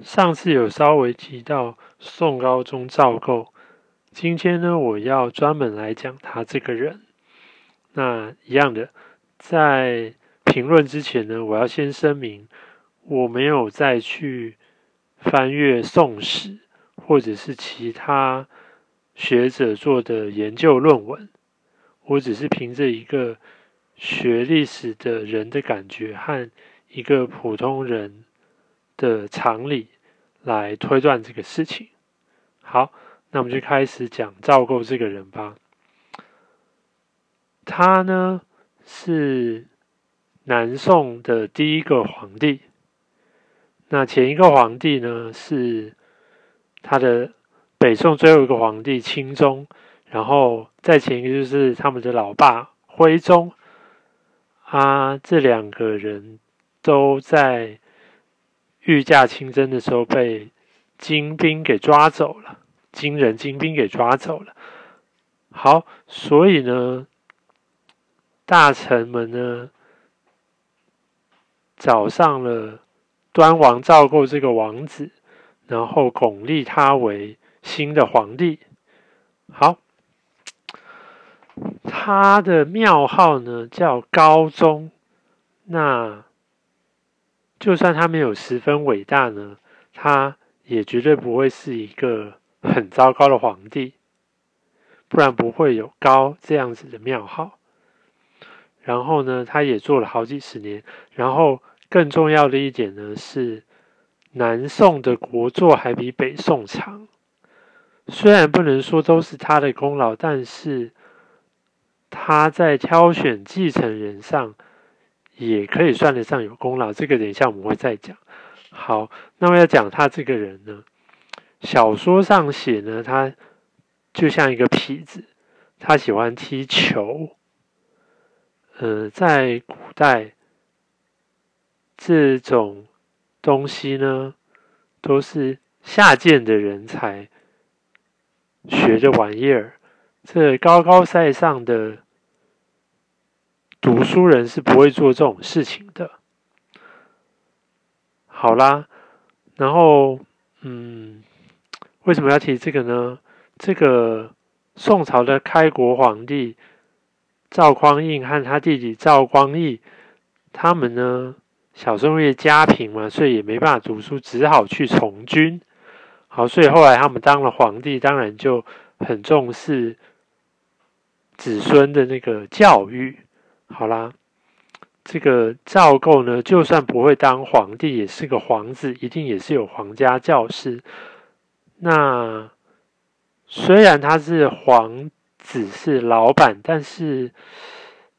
上次有稍微提到宋高宗赵构，今天呢，我要专门来讲他这个人。那一样的，在评论之前呢，我要先声明，我没有再去翻阅《宋史》或者是其他学者做的研究论文，我只是凭着一个学历史的人的感觉和一个普通人。的常理来推断这个事情。好，那我们就开始讲赵构这个人吧。他呢是南宋的第一个皇帝。那前一个皇帝呢是他的北宋最后一个皇帝钦宗，然后再前一个就是他们的老爸徽宗。啊，这两个人都在。御驾亲征的时候被金兵给抓走了，金人金兵给抓走了。好，所以呢，大臣们呢找上了端王赵构这个王子，然后巩立他为新的皇帝。好，他的庙号呢叫高宗，那。就算他没有十分伟大呢，他也绝对不会是一个很糟糕的皇帝，不然不会有高这样子的庙号。然后呢，他也做了好几十年。然后更重要的一点呢是，南宋的国祚还比北宋长。虽然不能说都是他的功劳，但是他在挑选继承人上。也可以算得上有功劳，这个等一下我们会再讲。好，那么要讲他这个人呢，小说上写呢，他就像一个痞子，他喜欢踢球。呃，在古代，这种东西呢，都是下贱的人才学的玩意儿，这高高在上的。读书人是不会做这种事情的。好啦，然后，嗯，为什么要提这个呢？这个宋朝的开国皇帝赵匡胤和他弟弟赵光义，他们呢小时候因为家贫嘛，所以也没办法读书，只好去从军。好，所以后来他们当了皇帝，当然就很重视子孙的那个教育。好啦，这个赵构呢，就算不会当皇帝，也是个皇子，一定也是有皇家教师。那虽然他是皇子，是老板，但是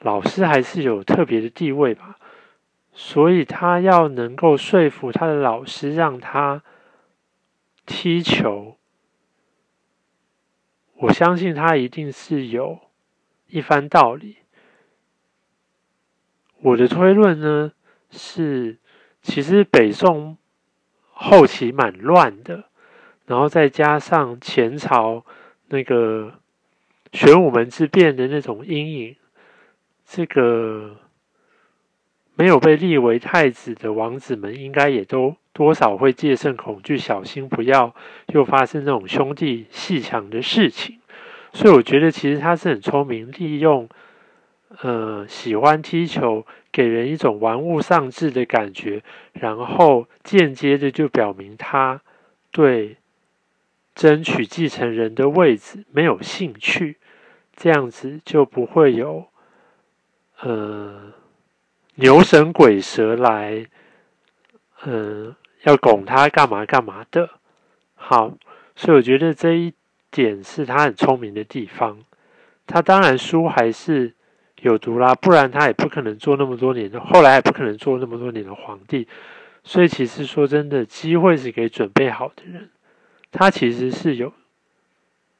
老师还是有特别的地位吧。所以他要能够说服他的老师，让他踢球，我相信他一定是有一番道理。我的推论呢是，其实北宋后期蛮乱的，然后再加上前朝那个玄武门之变的那种阴影，这个没有被立为太子的王子们，应该也都多少会戒慎恐惧，小心不要又发生那种兄弟戏强的事情。所以我觉得，其实他是很聪明，利用。呃，喜欢踢球，给人一种玩物丧志的感觉，然后间接的就表明他对争取继承人的位置没有兴趣，这样子就不会有呃牛神鬼蛇来，嗯，要拱他干嘛干嘛的。好，所以我觉得这一点是他很聪明的地方。他当然输还是。有毒啦，不然他也不可能做那么多年的，后来也不可能做那么多年的皇帝。所以其实说真的，机会是给准备好的人。他其实是有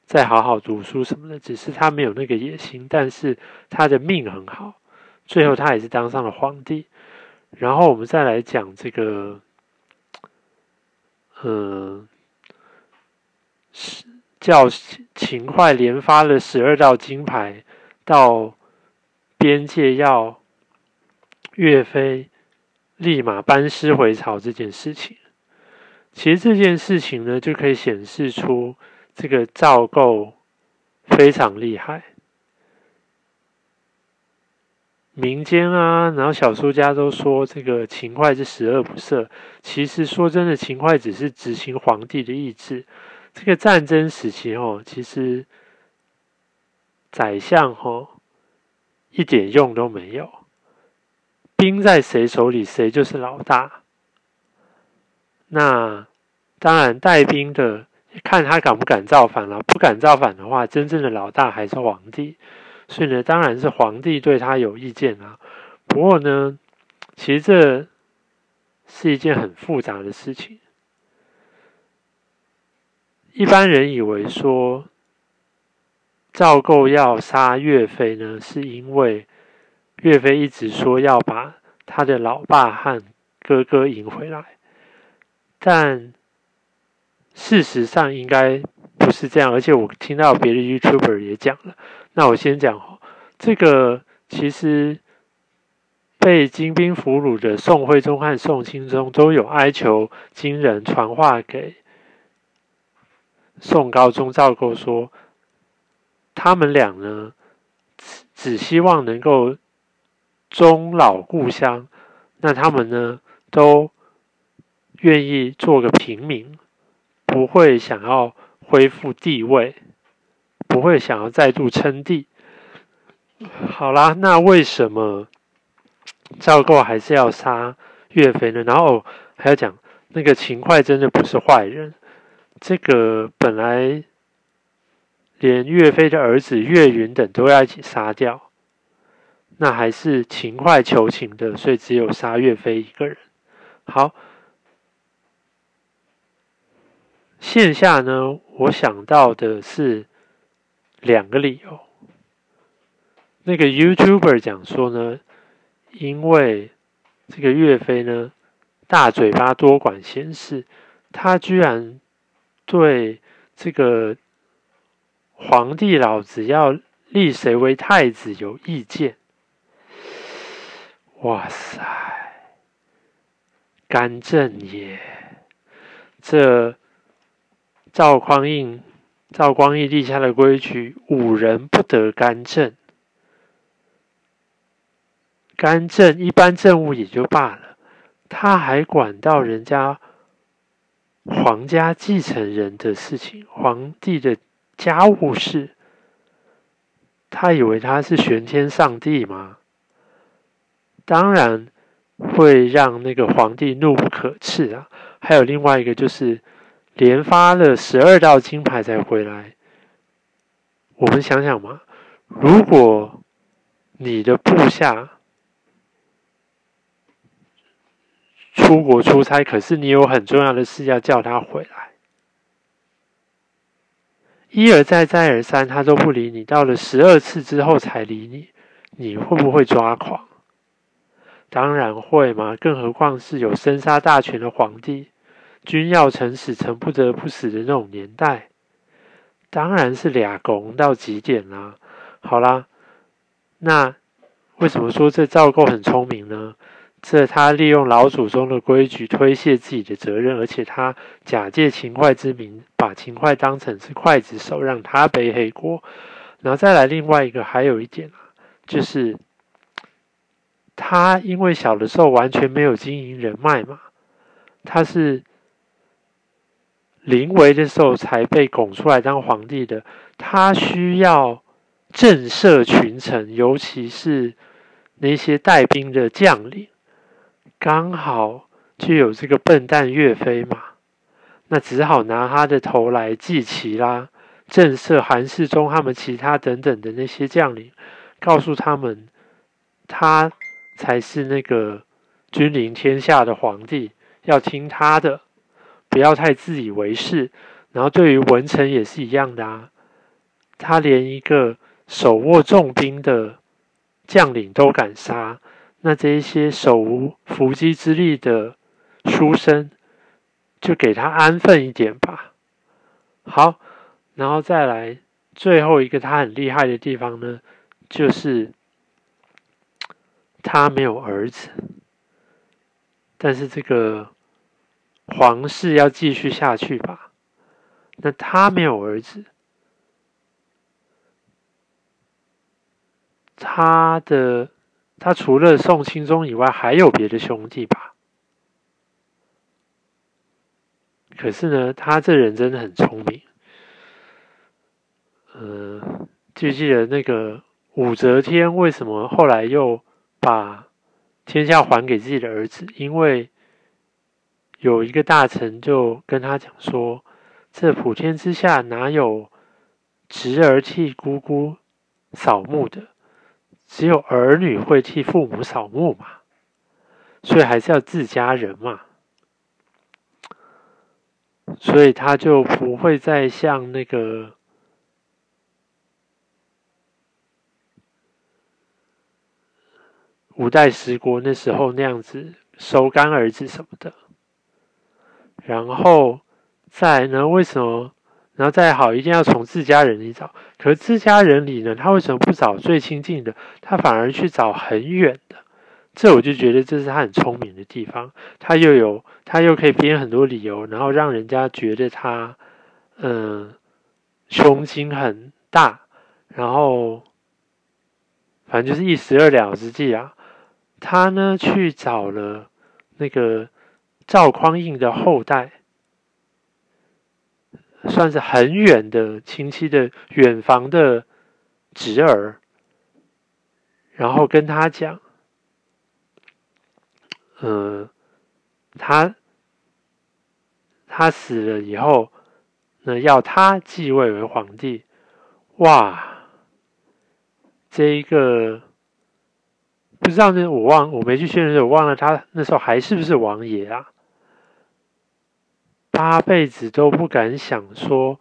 在好好读书什么的，只是他没有那个野心。但是他的命很好，最后他也是当上了皇帝。然后我们再来讲这个，嗯，是叫秦桧连发了十二道金牌到。边界要岳飞立马班师回朝这件事情，其实这件事情呢，就可以显示出这个赵构非常厉害。民间啊，然后小说家都说这个秦桧是十恶不赦。其实说真的，秦桧只是执行皇帝的意志。这个战争时期哦，其实宰相哦一点用都没有，兵在谁手里，谁就是老大。那当然带兵的看他敢不敢造反了，不敢造反的话，真正的老大还是皇帝。所以呢，当然是皇帝对他有意见啊。不过呢，其实这是一件很复杂的事情。一般人以为说赵构要杀岳飞呢，是因为岳飞一直说要把他的老爸和哥哥迎回来，但事实上应该不是这样。而且我听到别的 YouTuber 也讲了。那我先讲哦，这个其实被金兵俘虏的宋徽宗和宋钦宗都有哀求金人传话给宋高宗赵构说，他们俩呢只只希望能够终老故乡，那他们呢都愿意做个平民，不会想要恢复地位。不会想要再度称帝。好啦，那为什么赵构还是要杀岳飞呢？然后还要讲那个秦桧真的不是坏人。这个本来连岳飞的儿子岳云等都要一起杀掉，那还是秦桧求情的，所以只有杀岳飞一个人。好，线下呢，我想到的是。两个理由，那个 YouTuber 讲说呢，因为这个岳飞呢大嘴巴多管闲事，他居然对这个皇帝老子要立谁为太子有意见。哇塞，干政也！这赵匡胤。赵光义立下的规矩：五人不得干政。干政一般政务也就罢了，他还管到人家皇家继承人的事情，皇帝的家务事。他以为他是玄天上帝吗？当然会让那个皇帝怒不可斥啊！还有另外一个就是。连发了十二道金牌才回来。我们想想嘛，如果你的部下出国出差，可是你有很重要的事要叫他回来，一而再再而三他都不理你，到了十二次之后才理你，你会不会抓狂？当然会嘛，更何况是有生杀大权的皇帝。君要臣死，臣不得不死的那种年代，当然是俩拱到极点啦。好啦，那为什么说这赵构很聪明呢？这他利用老祖宗的规矩推卸自己的责任，而且他假借秦桧之名，把秦桧当成是刽子手，让他背黑锅。然后再来另外一个，还有一点啊，就是他因为小的时候完全没有经营人脉嘛，他是。临危的时候才被拱出来当皇帝的，他需要震慑群臣，尤其是那些带兵的将领。刚好就有这个笨蛋岳飞嘛，那只好拿他的头来祭旗啦，震慑韩世忠他们其他等等的那些将领，告诉他们他才是那个君临天下的皇帝，要听他的。不要太自以为是，然后对于文臣也是一样的啊。他连一个手握重兵的将领都敢杀，那这一些手无缚鸡之力的书生，就给他安分一点吧。好，然后再来最后一个他很厉害的地方呢，就是他没有儿子，但是这个。皇室要继续下去吧。那他没有儿子，他的他除了宋钦宗以外，还有别的兄弟吧？可是呢，他这人真的很聪明。嗯，记不记得那个武则天为什么后来又把天下还给自己的儿子？因为有一个大臣就跟他讲说。这普天之下哪有侄儿替姑姑扫墓的？只有儿女会替父母扫墓嘛。所以还是要自家人嘛。所以他就不会再像那个五代十国那时候那样子收干儿子什么的。然后。再呢？为什么？然后再好，一定要从自家人里找。可是自家人里呢，他为什么不找最亲近的？他反而去找很远的。这我就觉得这是他很聪明的地方。他又有，他又可以编很多理由，然后让人家觉得他，嗯，胸襟很大。然后，反正就是一石二鸟之计啊。他呢去找了那个赵匡胤的后代。算是很远的亲戚的远房的侄儿，然后跟他讲，呃，他他死了以后，那要他继位为皇帝，哇，这一个不知道那我忘我没去确认，我忘了他那时候还是不是王爷啊？八辈子都不敢想说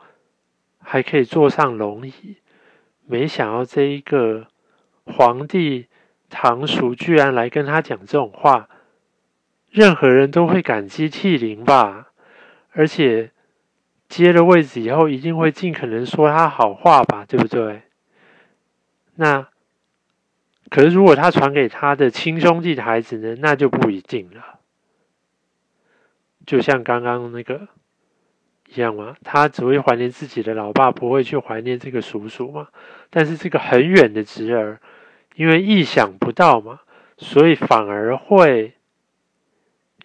还可以坐上龙椅，没想到这一个皇帝堂叔居然来跟他讲这种话，任何人都会感激涕零吧。而且接了位置以后，一定会尽可能说他好话吧，对不对？那可是如果他传给他的亲兄弟的孩子呢，那就不一定了。就像刚刚那个一样嘛，他只会怀念自己的老爸，不会去怀念这个叔叔嘛。但是这个很远的侄儿，因为意想不到嘛，所以反而会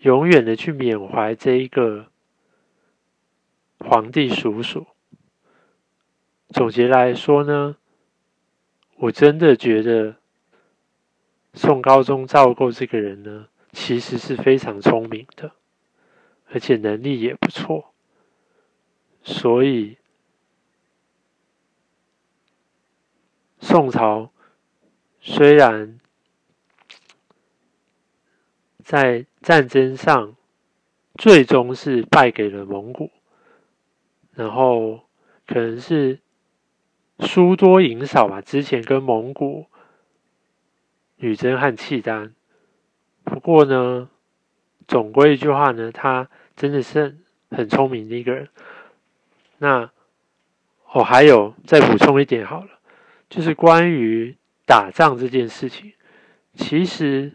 永远的去缅怀这一个皇帝叔叔。总结来说呢，我真的觉得宋高宗赵构这个人呢，其实是非常聪明的。而且能力也不错，所以宋朝虽然在战争上最终是败给了蒙古，然后可能是输多赢少吧。之前跟蒙古、女真和契丹，不过呢，总归一句话呢，他。真的是很聪明的一个人。那我还有再补充一点好了，就是关于打仗这件事情，其实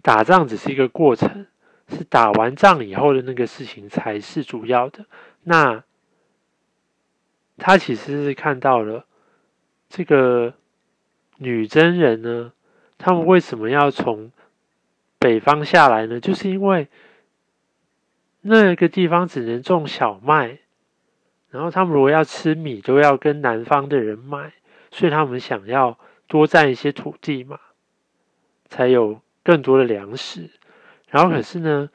打仗只是一个过程，是打完仗以后的那个事情才是主要的。那他其实是看到了这个女真人呢，他们为什么要从？北方下来呢，就是因为那个地方只能种小麦，然后他们如果要吃米，都要跟南方的人买，所以他们想要多占一些土地嘛，才有更多的粮食。然后可是呢，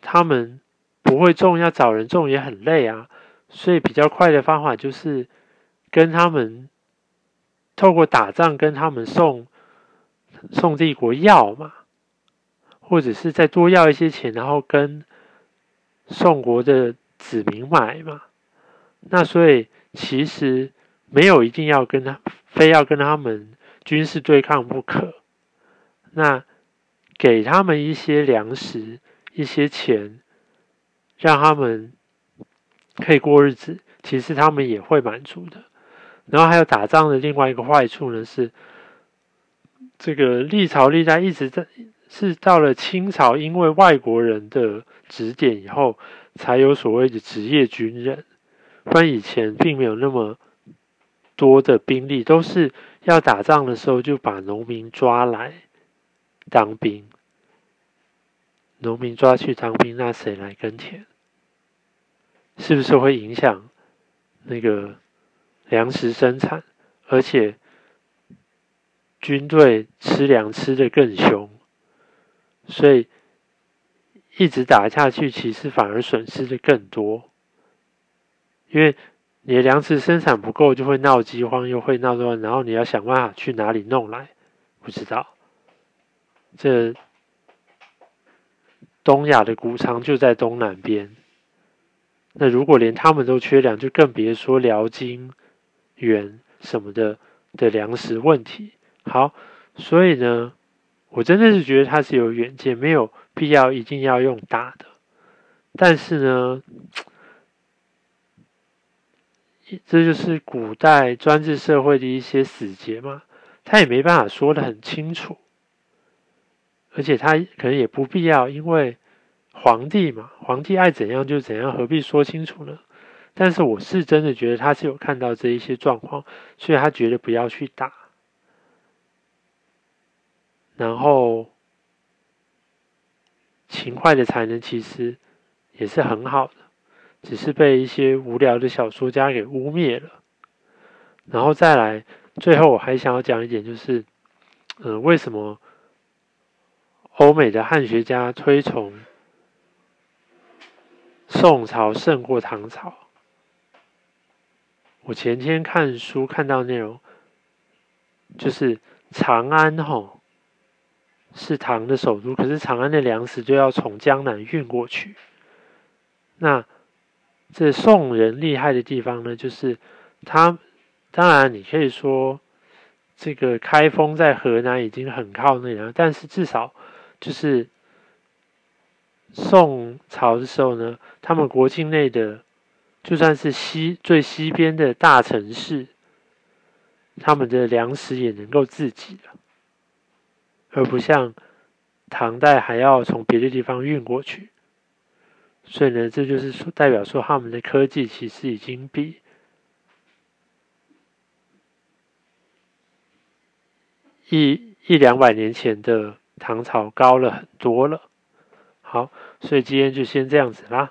他们不会种，要找人种也很累啊，所以比较快的方法就是跟他们透过打仗跟他们送。宋帝国要嘛，或者是再多要一些钱，然后跟宋国的子民买嘛。那所以其实没有一定要跟他，非要跟他们军事对抗不可。那给他们一些粮食、一些钱，让他们可以过日子，其实他们也会满足的。然后还有打仗的另外一个坏处呢是。这个历朝历代一直在是到了清朝，因为外国人的指点以后，才有所谓的职业军人，不然以前并没有那么多的兵力，都是要打仗的时候就把农民抓来当兵，农民抓去当兵，那谁来耕田？是不是会影响那个粮食生产？而且军队吃粮吃的更凶，所以一直打下去，其实反而损失的更多。因为你的粮食生产不够，就会闹饥荒，又会闹乱，然后你要想办法去哪里弄来？不知道。这东亚的谷仓就在东南边。那如果连他们都缺粮，就更别说辽金元什么的的粮食问题。好，所以呢，我真的是觉得他是有远见，没有必要一定要用打的。但是呢，这就是古代专制社会的一些死结嘛，他也没办法说的很清楚，而且他可能也不必要，因为。皇帝嘛，皇帝爱怎样就怎样，何必说清楚呢？但是我是真的觉得他是有看到这一些状况，所以他觉得不要去打。然后，勤快的才能其实也是很好的，只是被一些无聊的小说家给污蔑了。然后再来，最后我还想要讲一点，就是，嗯，为什么欧美的汉学家推崇？宋朝胜过唐朝。我前天看书看到内容，就是长安吼是唐的首都，可是长安的粮食就要从江南运过去。那这宋人厉害的地方呢，就是他当然你可以说这个开封在河南已经很靠内了，但是至少就是。宋朝的时候呢，他们国境内的就算是西最西边的大城市，他们的粮食也能够自给了，而不像唐代还要从别的地方运过去。所以呢，这就是说代表说他们的科技其实已经比一一两百年前的唐朝高了很多了。好，所以今天就先这样子啦。